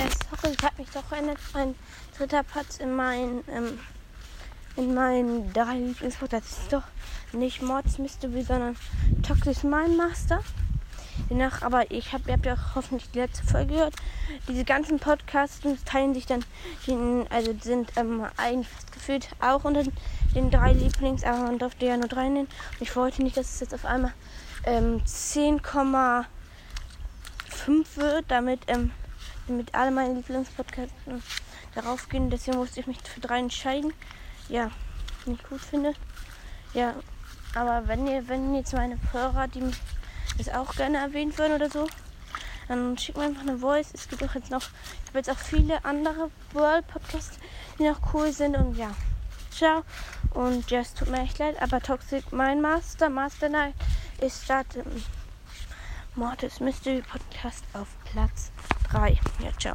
Ja, sorry, ich habe mich doch verändert. Mein dritter Platz in meinen, ähm, in meinen drei Lieblingspodcasts ist doch nicht Mords Mystery, sondern Toxic Mind Master. Danach, aber ich habe, ihr habt ja hoffentlich die letzte Folge gehört. Diese ganzen Podcasts teilen sich dann, in, also sind ähm, eigentlich gefühlt auch unter den drei Lieblings, aber man durfte ja nur drei nennen. Und ich wollte nicht, dass es jetzt auf einmal ähm, 10,5 wird, damit, ähm, damit alle meine Lieblingspodcasts darauf gehen. Deswegen musste ich mich für drei entscheiden. Ja, nicht gut finde. Ja, aber wenn ihr, wenn jetzt meine Hörer, die mich das auch gerne erwähnt würden oder so, dann schickt mir einfach eine Voice. Es gibt auch jetzt noch, ich habe jetzt auch viele andere World Podcasts, die noch cool sind und ja. Ciao. Und ja, es tut mir echt leid, aber Toxic, mein Master, Master Night, ist statt ähm, Mortis Mystery Podcast auf Platz 3. Ja, ciao.